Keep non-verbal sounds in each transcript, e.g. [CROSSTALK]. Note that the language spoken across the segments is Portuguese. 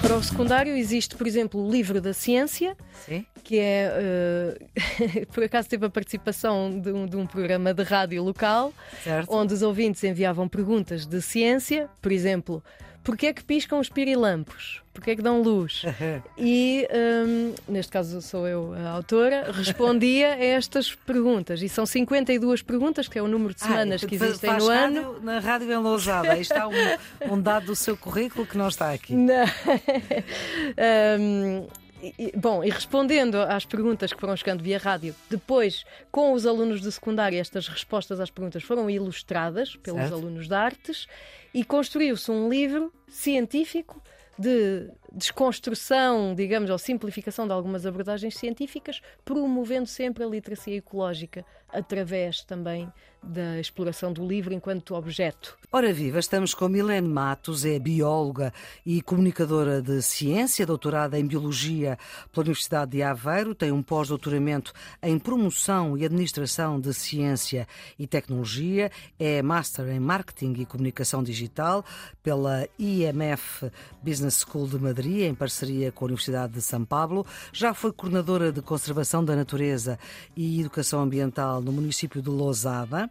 Para o secundário existe, por exemplo, o livro da ciência, Sim. que é, uh, [LAUGHS] por acaso teve a participação de um, de um, programa de rádio local, certo. onde os ouvintes enviavam perguntas de ciência, por exemplo, porquê é que piscam os pirilampos? Porquê é que dão luz? [LAUGHS] E, um, neste caso sou eu a autora, respondia a estas perguntas. E são 52 perguntas, que é o número de semanas ah, que existem faz no rádio, ano. Na Rádio em Lousada. Aí está um, um, dado do seu currículo que não está aqui. [LAUGHS] Não. [LAUGHS] um, e, bom, e respondendo às perguntas que foram chegando via rádio, depois, com os alunos de secundária, estas respostas às perguntas foram ilustradas pelos certo. alunos de artes e construiu-se um livro científico de desconstrução, digamos, ou simplificação de algumas abordagens científicas, promovendo sempre a literacia ecológica através também da exploração do livro enquanto objeto. Ora viva, estamos com Milene Matos, é bióloga e comunicadora de ciência, doutorada em biologia pela Universidade de Aveiro, tem um pós-doutoramento em promoção e administração de ciência e tecnologia, é master em marketing e comunicação digital pela IMF Business School de Madrid em parceria com a Universidade de São Paulo. Já foi coordenadora de conservação da natureza e educação ambiental no município de Lousada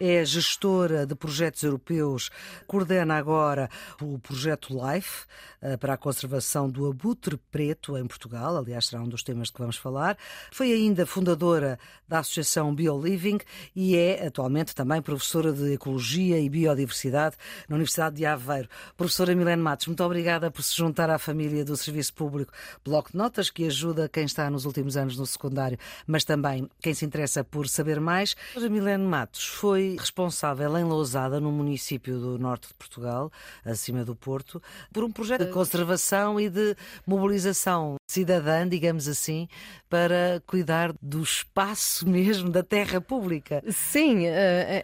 é gestora de projetos europeus, coordena agora o projeto LIFE eh, para a conservação do abutre preto em Portugal, aliás, será um dos temas que vamos falar. Foi ainda fundadora da Associação BioLiving e é atualmente também professora de Ecologia e Biodiversidade na Universidade de Aveiro. Professora Milene Matos, muito obrigada por se juntar à família do Serviço Público Bloco de Notas, que ajuda quem está nos últimos anos no secundário, mas também quem se interessa por saber mais. A Milene Matos foi responsável em Lousada, no município do norte de Portugal, acima do Porto, por um projeto de conservação e de mobilização cidadã, digamos assim, para cuidar do espaço [LAUGHS] mesmo da terra pública. Sim,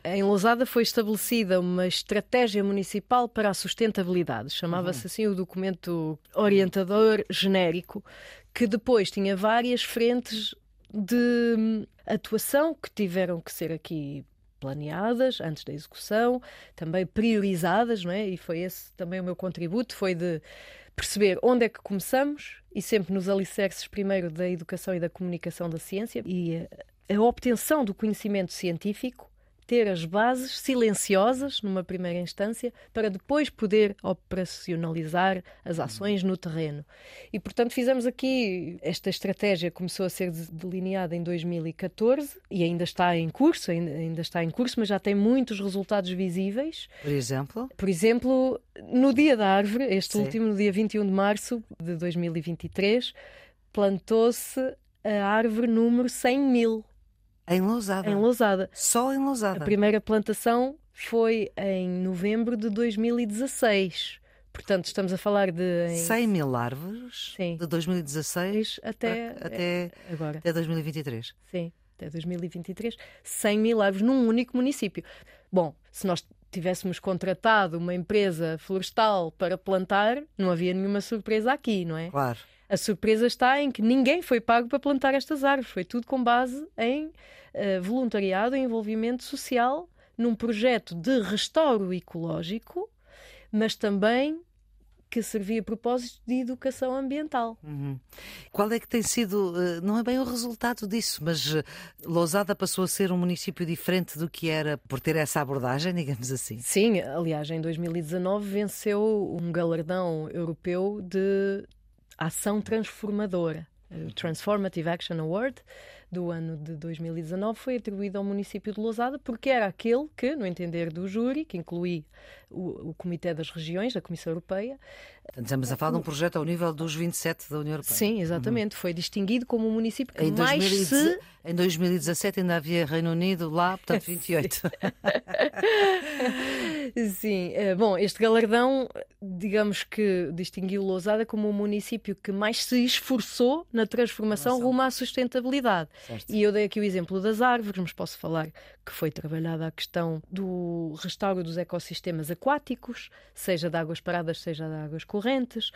em Lousada foi estabelecida uma estratégia municipal para a sustentabilidade. Chamava-se assim o documento orientador genérico, que depois tinha várias frentes de atuação que tiveram que ser aqui planeadas antes da execução, também priorizadas, não é? E foi esse também o meu contributo, foi de perceber onde é que começamos e sempre nos alicerces primeiro da educação e da comunicação da ciência e a, obtenção do conhecimento científico ter as bases silenciosas numa primeira instância para depois poder operacionalizar as ações no terreno. E portanto fizemos aqui esta estratégia começou a ser delineada em 2014 e ainda está em curso, ainda, ainda está em curso, mas já tem muitos resultados visíveis. Por exemplo? Por exemplo, no Dia da Árvore, este Sim. último, no dia 21 de março de 2023, plantou-se a árvore número 100 mil. Em Lousada. Em Lousada. Só em Lousada. A primeira plantação foi em novembro de 2016. Portanto, estamos a falar de. Em... 100 mil árvores Sim. de 2016 até, até, agora. até 2023. Sim, até 2023. 100 mil árvores num único município. Bom, se nós tivéssemos contratado uma empresa florestal para plantar, não havia nenhuma surpresa aqui, não é? Claro. A surpresa está em que ninguém foi pago para plantar estas árvores. Foi tudo com base em uh, voluntariado e envolvimento social num projeto de restauro ecológico, mas também que servia a propósito de educação ambiental. Uhum. Qual é que tem sido, não é bem o resultado disso, mas Lousada passou a ser um município diferente do que era por ter essa abordagem, [LAUGHS] digamos assim? Sim, aliás, em 2019 venceu um galardão europeu de ação transformadora. Transformative Action Award do ano de 2019 foi atribuído ao município de Lousada porque era aquele que, no entender do júri, que inclui o, o Comitê das Regiões, da Comissão Europeia. Estamos a falar de um projeto ao nível dos 27 da União Europeia. Sim, exatamente. Uhum. Foi distinguido como o município que em mais 2010, se... Em 2017 ainda havia Reino Unido lá, portanto 28. [LAUGHS] Sim, eh, bom, este galardão, digamos que distinguiu Lousada como o município que mais se esforçou na transformação Nossa. rumo à sustentabilidade. Certo. E eu dei aqui o exemplo das árvores, mas posso falar que foi trabalhada a questão do restauro dos ecossistemas aquáticos, seja de águas paradas, seja de águas correntes.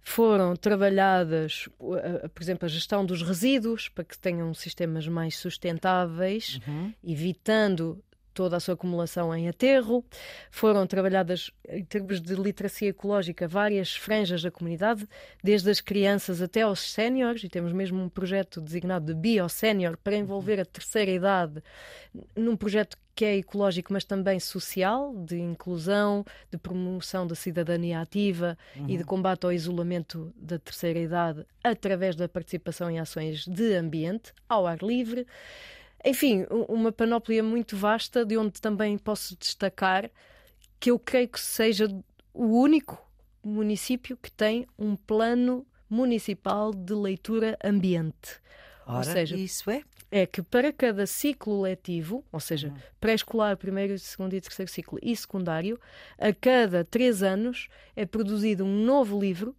Foram trabalhadas, por exemplo, a gestão dos resíduos, para que tenham sistemas mais sustentáveis, uhum. evitando toda a sua acumulação em aterro. Foram trabalhadas, em termos de literacia ecológica, várias franjas da comunidade, desde as crianças até aos séniores, e temos mesmo um projeto designado de Bio-Sénior para envolver a terceira idade num projeto que é ecológico, mas também social, de inclusão, de promoção da cidadania ativa uhum. e de combate ao isolamento da terceira idade através da participação em ações de ambiente, ao ar livre. Enfim, uma panóplia muito vasta de onde também posso destacar que eu creio que seja o único município que tem um plano municipal de leitura ambiente. Ora, ou seja, isso é? É que para cada ciclo letivo, ou seja, hum. pré-escolar, primeiro, segundo e terceiro ciclo e secundário, a cada três anos é produzido um novo livro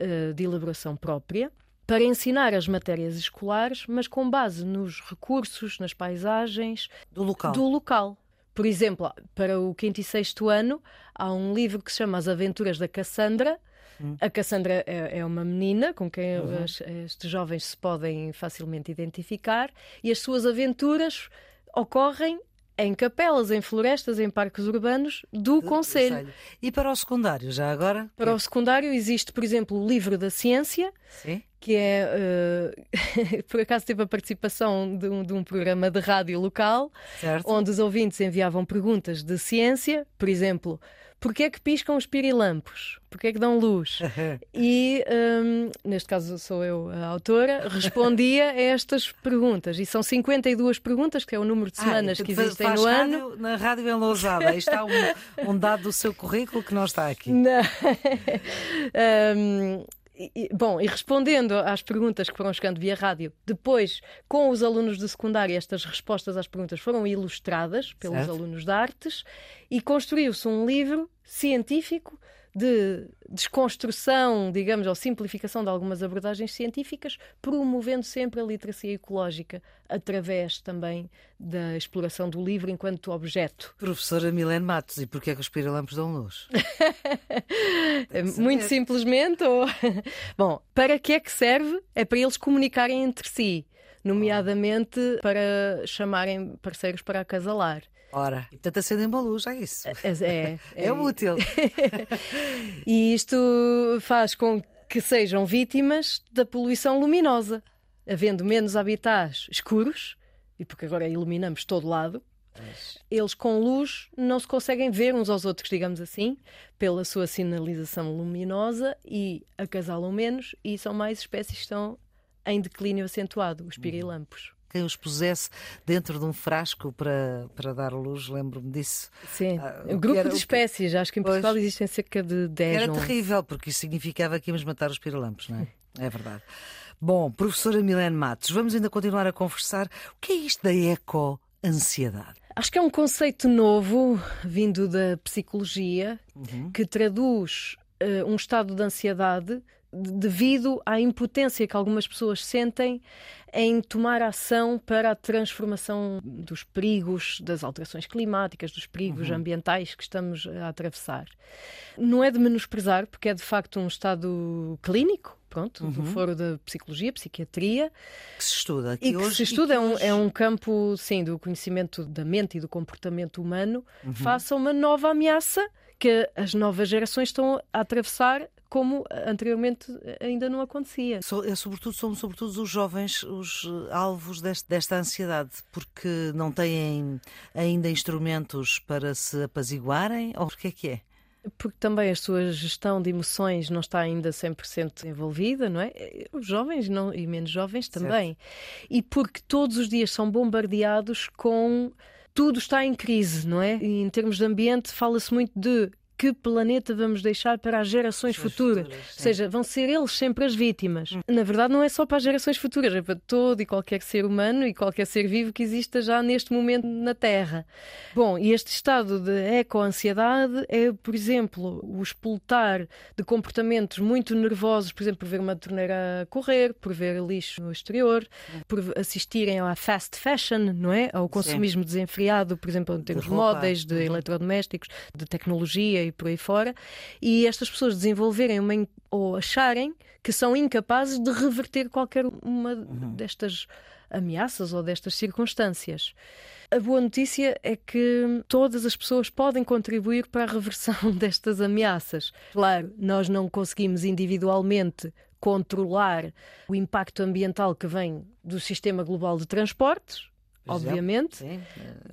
uh, de elaboração própria para ensinar as matérias escolares, mas com base nos recursos, nas paisagens do local. Do local. Por exemplo, para o quinto e sexto ano, há um livro que se chama As Aventuras da Cassandra. Hum. A Cassandra é, é, uma menina com quem uhum. estes jovens se podem facilmente identificar e as suas aventuras ocorrem em capelas, em florestas, em parques urbanos do, do Conselho. E para o secundário, já agora? Para o secundário existe, por exemplo, o Livro da Ciência, Sim. Que é, uh, [LAUGHS] por acaso teve a participação de um, de um programa de rádio local, certo. onde os ouvintes enviavam perguntas de ciência, por exemplo, Porquê é que piscam os pirilampos? Porquê é que dão luz? [LAUGHS] e, um, neste caso sou eu a autora, respondia a estas perguntas. E são 52 perguntas, que é o número de ah, semanas ah, que existem no rádio, ano. Na Rádio em Lousada, está um, um, dado do seu currículo que não está aqui. [LAUGHS] Não. um, e, bom, e respondendo às perguntas que foram chegando via rádio, depois, com os alunos de secundária, estas respostas às perguntas foram ilustradas pelos certo. alunos de artes e construiu-se um livro científico de desconstrução, digamos, ou simplificação de algumas abordagens científicas, promovendo sempre a literacia ecológica através também da exploração do livro enquanto objeto. Professora Milene Matos, e porquê é que os pirilampos dão luz? [LAUGHS] Muito simplesmente, ou... [LAUGHS] Bom, para que é que serve? É para eles comunicarem entre si, nomeadamente para chamarem parceiros para acasalar. Ora, portanto acendem uma luz, é isso. É, é, é, [LAUGHS] é útil. [LAUGHS] e isto faz com que sejam vítimas da poluição luminosa, havendo menos habitats escuros, e porque agora iluminamos todo lado, eles com luz não se conseguem ver uns aos outros, digamos assim, pela sua sinalização luminosa e acasalam menos e são mais espécies que estão em declínio acentuado, os pirilampos quem os pusesse dentro de um frasco para, para dar luz, lembro-me disso. Sim, ah, um grupo era, de espécies, acho que em Portugal pois, existem cerca de 10. Era terrível, porque isso significava que íamos matar os pirilampos, não é? É verdade. Bom, professora Milene Matos, vamos ainda continuar a conversar. O que é isto da eco-ansiedade? Acho que é um conceito novo, vindo da psicologia, uhum. que traduz uh, um estado de ansiedade devido à impotência que algumas pessoas sentem em tomar ação para a transformação dos perigos das alterações climáticas, dos perigos uhum. ambientais que estamos a atravessar. Não é de menosprezar, porque é de facto um estado clínico, pronto, uhum. do foro da psicologia, psiquiatria. Que se estuda aqui e hoje. Que se estuda, é, um, é um campo, sim, do conhecimento da mente e do comportamento humano, uhum. face a uma nova ameaça que as novas gerações estão a atravessar como anteriormente ainda não acontecia. É, sobretudo, são sobretudo os jovens os eh, alvos deste, desta ansiedade, porque não têm ainda instrumentos para se apaziguarem, ou porque é que é? Porque também a sua gestão de emoções não está ainda 100% envolvida, não é? Os jovens não, e menos jovens também. Certo. E porque todos os dias são bombardeados com tudo está em crise, não é? E em termos de ambiente, fala-se muito de que planeta vamos deixar para as gerações futuras. futuras Ou seja, vão ser eles sempre as vítimas. Hum. Na verdade, não é só para as gerações futuras, é para todo e qualquer ser humano e qualquer ser vivo que exista já neste momento na Terra. Bom, e este estado de eco-ansiedade é, por exemplo, o explotar de comportamentos muito nervosos, por exemplo, por ver uma torneira correr, por ver lixo no exterior, hum. por assistirem à fast fashion, não é? Ao consumismo Sim. desenfreado, por exemplo, em termos de móveis, de uhum. eletrodomésticos, de tecnologia e por aí fora, e estas pessoas desenvolverem uma, ou acharem que são incapazes de reverter qualquer uma uhum. destas ameaças ou destas circunstâncias. A boa notícia é que todas as pessoas podem contribuir para a reversão [LAUGHS] destas ameaças. Claro, nós não conseguimos individualmente controlar o impacto ambiental que vem do sistema global de transportes, obviamente, sim.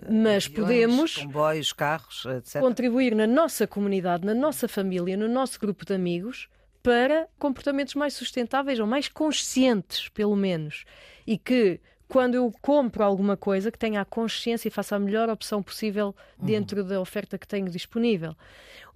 mas Aviões, podemos comboios, carros, etc. contribuir na nossa comunidade, na nossa família, no nosso grupo de amigos para comportamentos mais sustentáveis ou mais conscientes, pelo menos, e que quando eu compro alguma coisa que tenha a consciência e faça a melhor opção possível dentro uhum. da oferta que tenho disponível.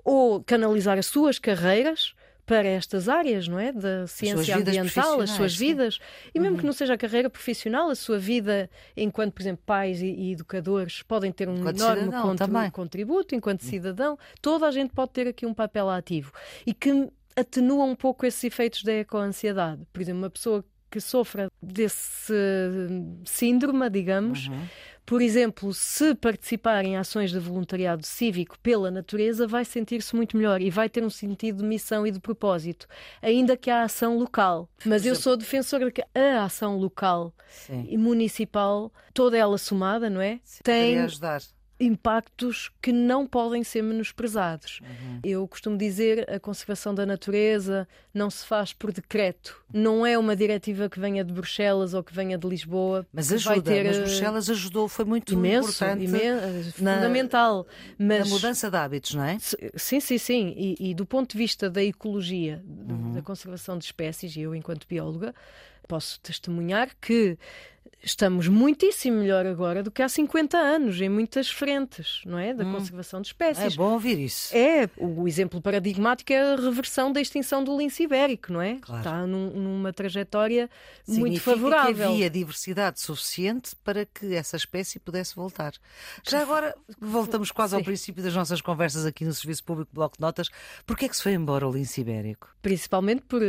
Ou canalizar as suas carreiras para estas áreas, não é? Da ciência as ambiental, as suas vidas. E mesmo uhum. que não seja a carreira profissional, a sua vida enquanto, por exemplo, pais e, e educadores podem ter um enquanto enorme contributo, contributo enquanto cidadão. Toda a gente pode ter aqui um papel ativo. E que atenua um pouco esses efeitos da ecoansiedade. Por exemplo, uma pessoa que sofra desse síndrome, digamos, uhum por exemplo, se participar em ações de voluntariado cívico pela natureza, vai sentir-se muito melhor e vai ter um sentido de missão e de propósito, ainda que a ação local. Mas eu sou defensora de que a ação local Sim. e municipal, toda ela somada, não é? Sim, tem ajudar impactos que não podem ser menosprezados. Uhum. Eu costumo dizer a conservação da natureza não se faz por decreto. Não é uma diretiva que venha de Bruxelas ou que venha de Lisboa. Mas ajuda, ter... mas eh, Bruxelas ajudou, foi muito imenso, importante. Imenso, na, fundamental. Mas... Na mudança de hábitos, não é? Sim, sim, sim. E, e do ponto de vista da ecologia, uhum. da conservação de espécies, e eu enquanto bióloga, posso testemunhar que estamos muitíssimo melhor agora do que há 50 anos, em muitas frentes, não é? Da hum. conservação de espécies. É bom ouvir isso. É, o exemplo paradigmático é a reversão da extinção do lince ibérico, não é? Claro. Está num, numa trajetória Significa muito favorável. que havia diversidade suficiente para que essa espécie pudesse voltar. Já agora, voltamos quase Sim. ao princípio das nossas conversas aqui no Serviço Público Bloco de Notas, porquê é que se foi embora o lince ibérico? Principalmente por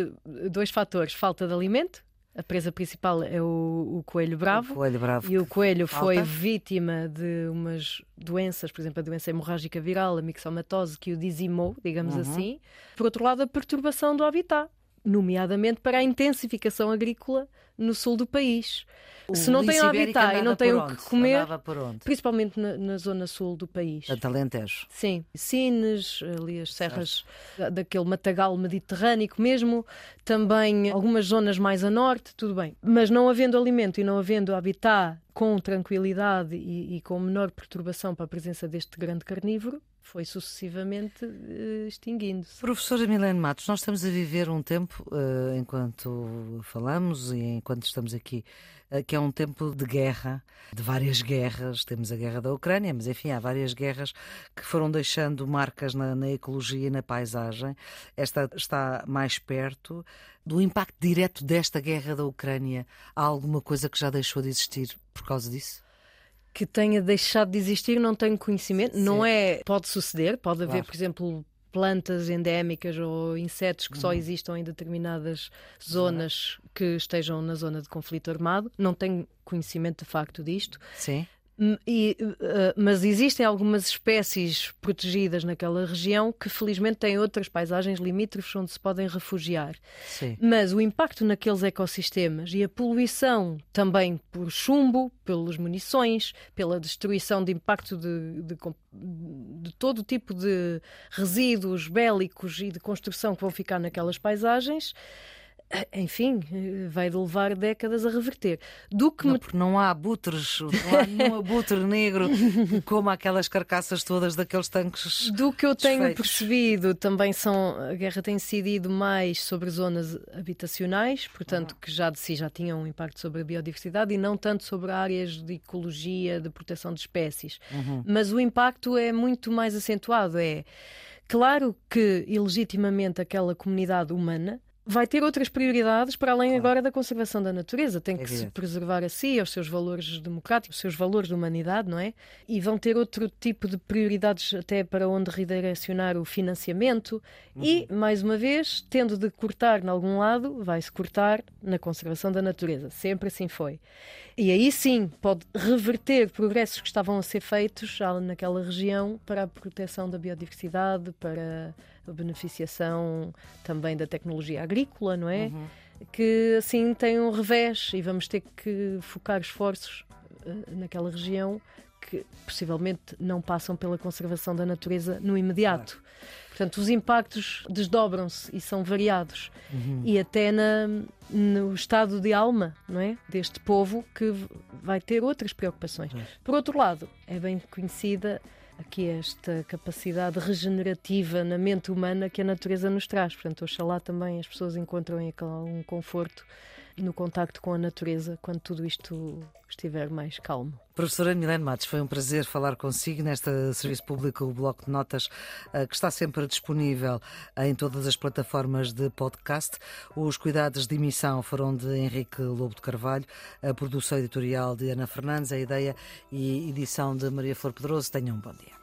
dois fatores, falta de alimento, a presa principal é o, o coelho bravo. O coelho bravo. E o coelho foi vítima de umas doenças, por exemplo, a doença hemorrágica viral, a mixomatose, que o dizimou, digamos uhum. assim. Por outro lado, a perturbação do habitat, nomeadamente para a intensificação agrícola no sul do país. O se não têm o habitat e não têm o que comer, principalmente na, na, zona sul do país. A Talentejo. Sim, Sines, ali as serras daquele matagal mediterrâneo mesmo, também algumas zonas mais a norte, tudo bem. Mas não havendo alimento e não havendo habitat com tranquilidade e, e com menor perturbação para a presença deste grande carnívoro, foi sucessivamente uh, extinguindo-se. Professora Milene Matos, nós estamos a viver um tempo, uh, enquanto falamos e enquanto estamos aqui, uh, que é um tempo de guerra, de várias guerras. Temos a guerra da Ucrânia, mas enfim, há várias guerras que foram deixando marcas na, na ecologia e na paisagem. Esta está mais perto. Do impacto direto desta guerra da Ucrânia, há alguma coisa que já deixou de existir por causa disso? Que tenha deixado de existir, não tenho conhecimento. Sim. Não é. Pode suceder, pode claro. haver, por exemplo, plantas endémicas ou insetos que uhum. só existam em determinadas zonas que estejam na zona de conflito armado. Não tenho conhecimento de facto disto. Sim. E, uh, mas existem algumas espécies protegidas naquela região que felizmente têm outras paisagens limítrofes onde se podem refugiar. Sim. Mas o impacto naqueles ecossistemas e a poluição também por chumbo, pelas munições, pela destruição de impacto de, de, de todo tipo de resíduos bélicos e de construção que vão ficar naquelas paisagens enfim, vai levar décadas a reverter. Do que não, me... porque não há abutres, não há nenhum abutre negro [LAUGHS] como aquelas carcaças todas daqueles tanques. Do que eu tenho percebido, também são a guerra tem incidido mais sobre zonas habitacionais, portanto, uhum. que já de si já tinham um impacto sobre a biodiversidade e não tanto sobre áreas de ecologia, de proteção de espécies. Uhum. Mas o impacto é muito mais acentuado, é Claro que, ilegitimamente, aquela comunidade humana vai ter outras prioridades para além claro. agora da conservação da natureza. Tem que é se preservar a si, aos seus valores democráticos, os seus valores de humanidade, não é? E vão ter outro tipo de prioridades até para onde redirecionar o financiamento. Uhum. E, mais uma vez, tendo de cortar em algum lado, vai-se cortar na conservação da natureza. Sempre assim foi. E aí sim pode reverter progressos que estavam a ser feitos já naquela região para a proteção da biodiversidade, para beneficiação também da tecnologia agrícola, não é? Uhum. Que assim tem um revés e vamos ter que focar esforços uh, naquela região que possivelmente não passam pela conservação da natureza no imediato. Claro. Portanto, os impactos desdobram-se e são variados. Uhum. E até na, no estado de alma não é? deste povo que vai ter outras preocupações. Por outro lado, é bem conhecida aqui esta capacidade regenerativa na mente humana que a natureza nos traz. Portanto, oxalá também as pessoas encontram um conforto no contacto com a natureza quando tudo isto estiver mais calmo. Professora Milene Matos, foi um prazer falar consigo nesta Serviço Público, o Bloco de Notas, eh, que está sempre disponível em todas as plataformas de podcast. Os cuidados de emissão foram de Henrique Lobo de Carvalho, a produção editorial de Ana Fernandes, a ideia e edição de Maria Flor Pedroso. Tenham um bom dia.